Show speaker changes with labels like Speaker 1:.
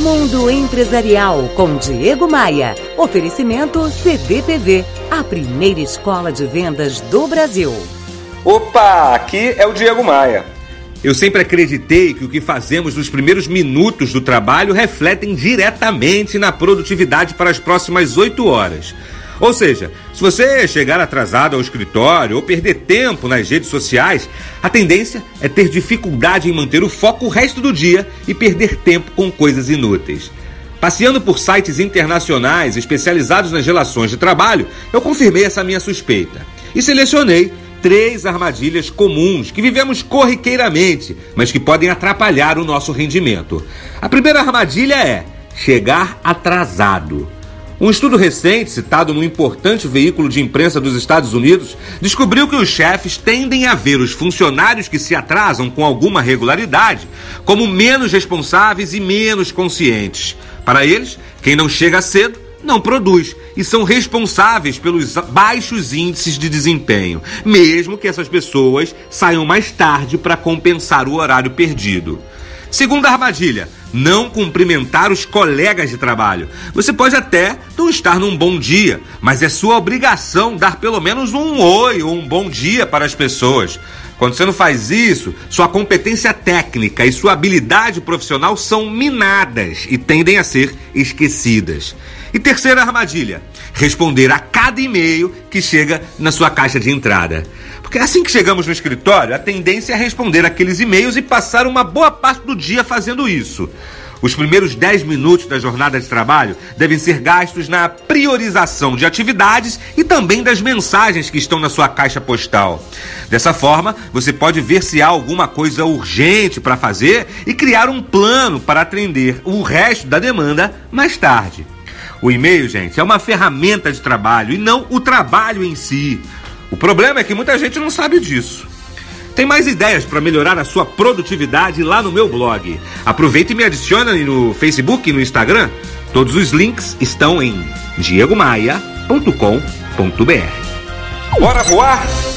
Speaker 1: Mundo Empresarial com Diego Maia. Oferecimento CDPV, a primeira escola de vendas do Brasil.
Speaker 2: Opa, aqui é o Diego Maia.
Speaker 3: Eu sempre acreditei que o que fazemos nos primeiros minutos do trabalho refletem diretamente na produtividade para as próximas oito horas. Ou seja, se você chegar atrasado ao escritório ou perder tempo nas redes sociais, a tendência é ter dificuldade em manter o foco o resto do dia e perder tempo com coisas inúteis. Passeando por sites internacionais especializados nas relações de trabalho, eu confirmei essa minha suspeita e selecionei três armadilhas comuns que vivemos corriqueiramente, mas que podem atrapalhar o nosso rendimento. A primeira armadilha é chegar atrasado. Um estudo recente, citado num importante veículo de imprensa dos Estados Unidos, descobriu que os chefes tendem a ver os funcionários que se atrasam com alguma regularidade como menos responsáveis e menos conscientes. Para eles, quem não chega cedo não produz e são responsáveis pelos baixos índices de desempenho, mesmo que essas pessoas saiam mais tarde para compensar o horário perdido. Segunda armadilha: não cumprimentar os colegas de trabalho. Você pode até não estar num bom dia, mas é sua obrigação dar pelo menos um oi ou um bom dia para as pessoas. Quando você não faz isso, sua competência técnica e sua habilidade profissional são minadas e tendem a ser esquecidas. E terceira armadilha: responder a cada e-mail que chega na sua caixa de entrada. Porque assim que chegamos no escritório, a tendência é responder aqueles e-mails e passar uma boa parte do dia fazendo isso. Os primeiros 10 minutos da jornada de trabalho devem ser gastos na priorização de atividades e também das mensagens que estão na sua caixa postal. Dessa forma, você pode ver se há alguma coisa urgente para fazer e criar um plano para atender o resto da demanda mais tarde. O e-mail, gente, é uma ferramenta de trabalho e não o trabalho em si. O problema é que muita gente não sabe disso. Tem mais ideias para melhorar a sua produtividade lá no meu blog. Aproveite e me adicione no Facebook e no Instagram. Todos os links estão em diegomaia.com.br.
Speaker 2: Bora voar?